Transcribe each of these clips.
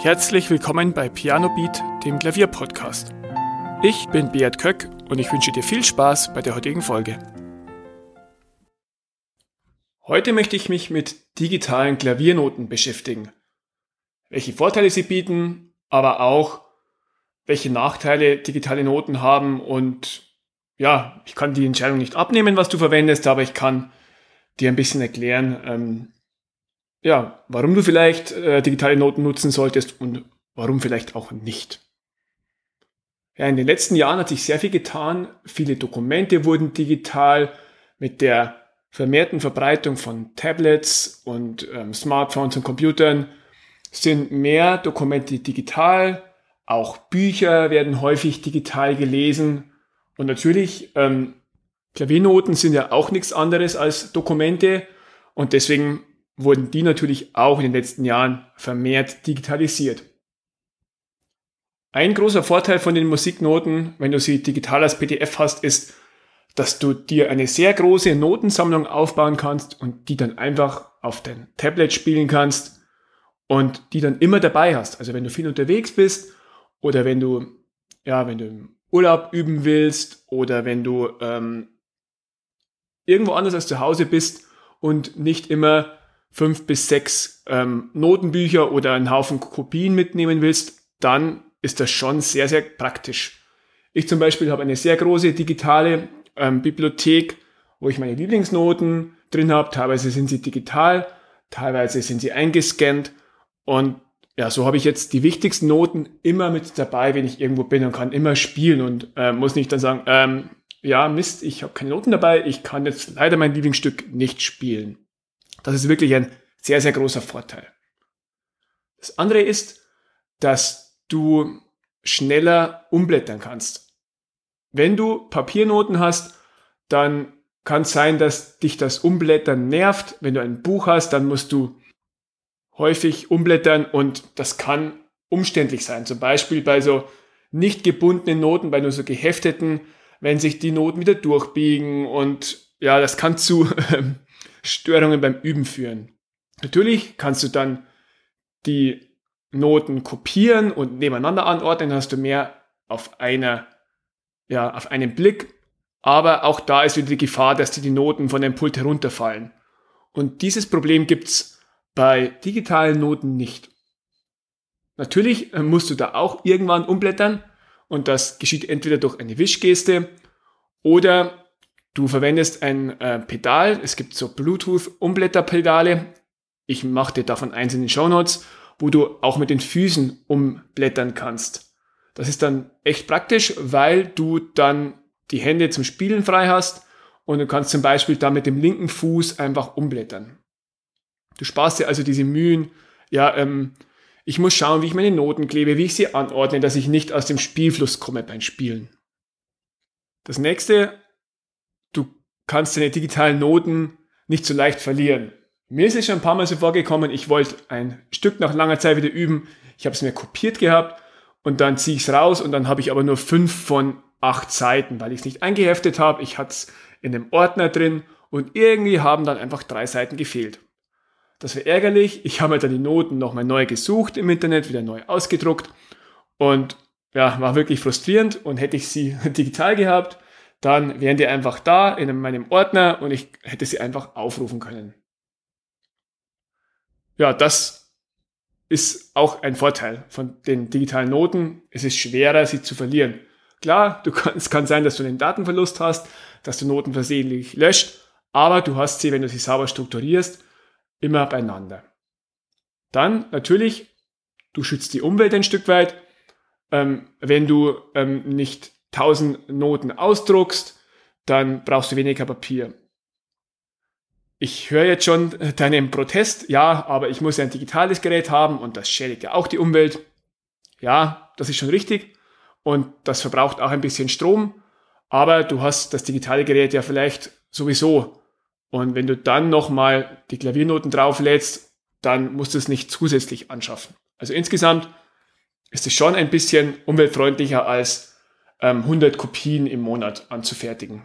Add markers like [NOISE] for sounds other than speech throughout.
Herzlich willkommen bei Piano Beat, dem Klavierpodcast. Ich bin Beat Köck und ich wünsche dir viel Spaß bei der heutigen Folge. Heute möchte ich mich mit digitalen Klaviernoten beschäftigen. Welche Vorteile sie bieten, aber auch welche Nachteile digitale Noten haben und ja, ich kann die Entscheidung nicht abnehmen, was du verwendest, aber ich kann dir ein bisschen erklären, ähm, ja, warum du vielleicht äh, digitale Noten nutzen solltest und warum vielleicht auch nicht. Ja, in den letzten Jahren hat sich sehr viel getan. Viele Dokumente wurden digital mit der vermehrten Verbreitung von Tablets und ähm, Smartphones und Computern sind mehr Dokumente digital. Auch Bücher werden häufig digital gelesen. Und natürlich, ähm, Klaviernoten sind ja auch nichts anderes als Dokumente. Und deswegen wurden die natürlich auch in den letzten Jahren vermehrt digitalisiert. Ein großer Vorteil von den Musiknoten, wenn du sie digital als PDF hast, ist, dass du dir eine sehr große Notensammlung aufbauen kannst und die dann einfach auf dein Tablet spielen kannst und die dann immer dabei hast. Also wenn du viel unterwegs bist oder wenn du, ja, wenn du im Urlaub üben willst oder wenn du ähm, irgendwo anders als zu Hause bist und nicht immer fünf bis sechs ähm, Notenbücher oder einen Haufen Kopien mitnehmen willst, dann ist das schon sehr, sehr praktisch. Ich zum Beispiel habe eine sehr große digitale ähm, Bibliothek, wo ich meine Lieblingsnoten drin habe. Teilweise sind sie digital, teilweise sind sie eingescannt. Und ja, so habe ich jetzt die wichtigsten Noten immer mit dabei, wenn ich irgendwo bin und kann immer spielen und äh, muss nicht dann sagen, ähm, ja, Mist, ich habe keine Noten dabei, ich kann jetzt leider mein Lieblingsstück nicht spielen. Das ist wirklich ein sehr, sehr großer Vorteil. Das andere ist, dass du schneller umblättern kannst. Wenn du Papiernoten hast, dann kann es sein, dass dich das Umblättern nervt. Wenn du ein Buch hast, dann musst du häufig umblättern und das kann umständlich sein. Zum Beispiel bei so nicht gebundenen Noten, bei nur so gehefteten, wenn sich die Noten wieder durchbiegen und ja, das kann zu [LAUGHS] ähm, Störungen beim Üben führen. Natürlich kannst du dann die Noten kopieren und nebeneinander anordnen, dann hast du mehr auf einer, ja, auf einen Blick. Aber auch da ist wieder die Gefahr, dass dir die Noten von dem Pult herunterfallen. Und dieses Problem gibt's bei digitalen Noten nicht. Natürlich äh, musst du da auch irgendwann umblättern und das geschieht entweder durch eine Wischgeste oder Du verwendest ein äh, Pedal. Es gibt so Bluetooth-Umblätterpedale. Ich mache dir davon eins in den Show Notes, wo du auch mit den Füßen umblättern kannst. Das ist dann echt praktisch, weil du dann die Hände zum Spielen frei hast und du kannst zum Beispiel da mit dem linken Fuß einfach umblättern. Du sparst dir also diese Mühen. Ja, ähm, ich muss schauen, wie ich meine Noten klebe, wie ich sie anordne, dass ich nicht aus dem Spielfluss komme beim Spielen. Das nächste kannst deine digitalen Noten nicht so leicht verlieren. Mir ist es schon ein paar Mal so vorgekommen, ich wollte ein Stück nach langer Zeit wieder üben. Ich habe es mir kopiert gehabt und dann ziehe ich es raus und dann habe ich aber nur fünf von acht Seiten, weil ich es nicht eingeheftet habe. Ich hatte es in einem Ordner drin und irgendwie haben dann einfach drei Seiten gefehlt. Das war ärgerlich. Ich habe mir dann die Noten nochmal neu gesucht im Internet, wieder neu ausgedruckt und ja, war wirklich frustrierend und hätte ich sie [LAUGHS] digital gehabt, dann wären die einfach da in meinem Ordner und ich hätte sie einfach aufrufen können. Ja, das ist auch ein Vorteil von den digitalen Noten. Es ist schwerer, sie zu verlieren. Klar, kann, es kann sein, dass du einen Datenverlust hast, dass du Noten versehentlich löscht, aber du hast sie, wenn du sie sauber strukturierst, immer beieinander. Dann natürlich, du schützt die Umwelt ein Stück weit. Ähm, wenn du ähm, nicht 1000 Noten ausdruckst, dann brauchst du weniger Papier. Ich höre jetzt schon deinen Protest, ja, aber ich muss ja ein digitales Gerät haben und das schädigt ja auch die Umwelt. Ja, das ist schon richtig und das verbraucht auch ein bisschen Strom, aber du hast das digitale Gerät ja vielleicht sowieso. Und wenn du dann nochmal die Klaviernoten drauflädst, dann musst du es nicht zusätzlich anschaffen. Also insgesamt ist es schon ein bisschen umweltfreundlicher als 100 ähm, Kopien im Monat anzufertigen.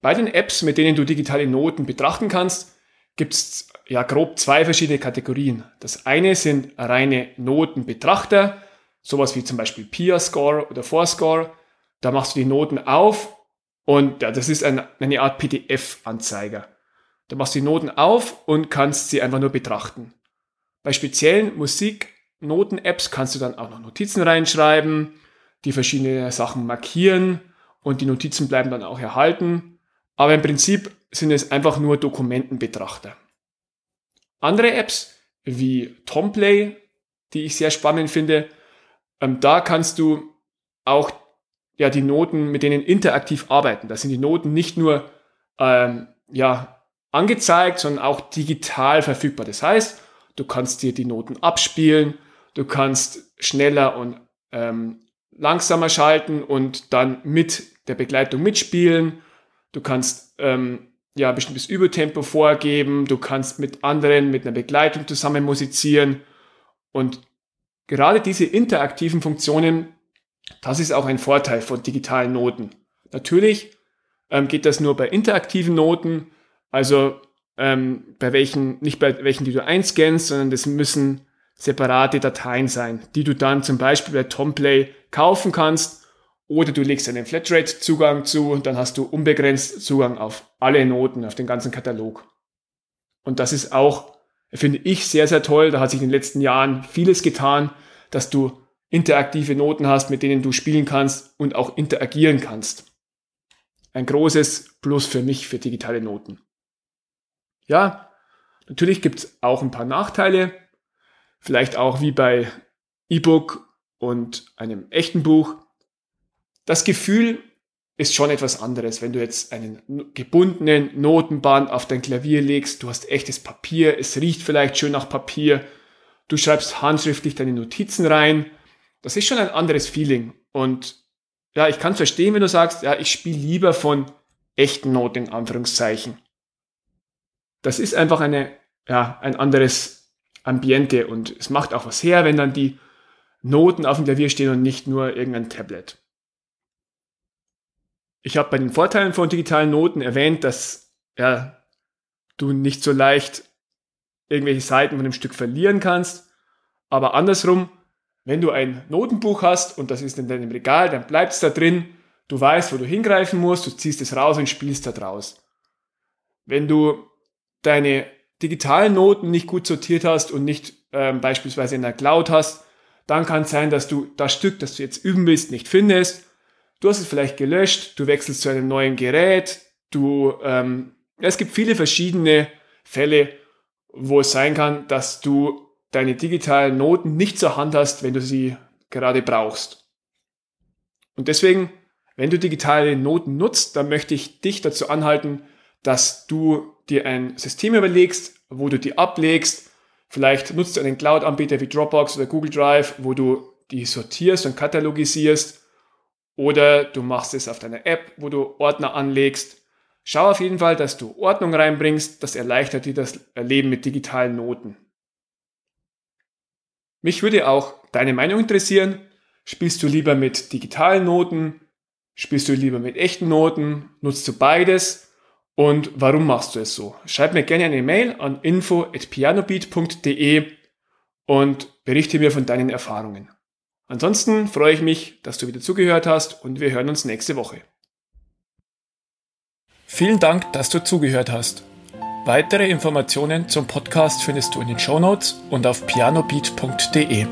Bei den Apps, mit denen du digitale Noten betrachten kannst, gibt es ja grob zwei verschiedene Kategorien. Das eine sind reine Notenbetrachter, sowas wie zum Beispiel Pia-Score oder Four-Score. Da machst du die Noten auf und ja, das ist ein, eine Art PDF-Anzeiger. Da machst du die Noten auf und kannst sie einfach nur betrachten. Bei speziellen Musiknoten-Apps kannst du dann auch noch Notizen reinschreiben, die verschiedene Sachen markieren und die Notizen bleiben dann auch erhalten. Aber im Prinzip sind es einfach nur Dokumentenbetrachter. Andere Apps wie Tomplay, die ich sehr spannend finde, ähm, da kannst du auch ja, die Noten mit denen interaktiv arbeiten. Da sind die Noten nicht nur ähm, ja, angezeigt, sondern auch digital verfügbar. Das heißt, du kannst dir die Noten abspielen, du kannst schneller und ähm, langsamer schalten und dann mit der Begleitung mitspielen. Du kannst ähm, ja bestimmtes Übertempo vorgeben, du kannst mit anderen, mit einer Begleitung zusammen musizieren und gerade diese interaktiven Funktionen, das ist auch ein Vorteil von digitalen Noten. Natürlich ähm, geht das nur bei interaktiven Noten, also ähm, bei welchen, nicht bei welchen, die du einscannst, sondern das müssen separate Dateien sein, die du dann zum Beispiel bei Tomplay kaufen kannst oder du legst einen Flatrate-Zugang zu und dann hast du unbegrenzt Zugang auf alle Noten, auf den ganzen Katalog. Und das ist auch, finde ich, sehr, sehr toll. Da hat sich in den letzten Jahren vieles getan, dass du interaktive Noten hast, mit denen du spielen kannst und auch interagieren kannst. Ein großes Plus für mich für digitale Noten. Ja, natürlich gibt es auch ein paar Nachteile. Vielleicht auch wie bei E-Book und einem echten Buch. Das Gefühl ist schon etwas anderes, wenn du jetzt einen gebundenen Notenband auf dein Klavier legst, du hast echtes Papier, es riecht vielleicht schön nach Papier, du schreibst handschriftlich deine Notizen rein. Das ist schon ein anderes Feeling. Und ja, ich kann verstehen, wenn du sagst, ja, ich spiele lieber von echten Noten in Anführungszeichen. Das ist einfach eine, ja, ein anderes Ambiente und es macht auch was her, wenn dann die Noten auf dem Klavier stehen und nicht nur irgendein Tablet. Ich habe bei den Vorteilen von digitalen Noten erwähnt, dass ja, du nicht so leicht irgendwelche Seiten von dem Stück verlieren kannst. Aber andersrum, wenn du ein Notenbuch hast und das ist in deinem Regal, dann bleibt es da drin. Du weißt, wo du hingreifen musst, du ziehst es raus und spielst da draus. Wenn du deine digitalen Noten nicht gut sortiert hast und nicht ähm, beispielsweise in der Cloud hast, dann kann es sein, dass du das Stück, das du jetzt üben willst, nicht findest Du hast es vielleicht gelöscht, du wechselst zu einem neuen Gerät, du, ähm, es gibt viele verschiedene Fälle, wo es sein kann, dass du deine digitalen Noten nicht zur Hand hast, wenn du sie gerade brauchst. Und deswegen, wenn du digitale Noten nutzt, dann möchte ich dich dazu anhalten, dass du dir ein System überlegst, wo du die ablegst. Vielleicht nutzt du einen Cloud-Anbieter wie Dropbox oder Google Drive, wo du die sortierst und katalogisierst oder du machst es auf deiner App, wo du Ordner anlegst. Schau auf jeden Fall, dass du Ordnung reinbringst. Das erleichtert dir das Leben mit digitalen Noten. Mich würde auch deine Meinung interessieren. Spielst du lieber mit digitalen Noten? Spielst du lieber mit echten Noten? Nutzt du beides? Und warum machst du es so? Schreib mir gerne eine Mail an info@pianobeat.de und berichte mir von deinen Erfahrungen. Ansonsten freue ich mich, dass du wieder zugehört hast und wir hören uns nächste Woche. Vielen Dank, dass du zugehört hast. Weitere Informationen zum Podcast findest du in den Show Notes und auf pianobeat.de.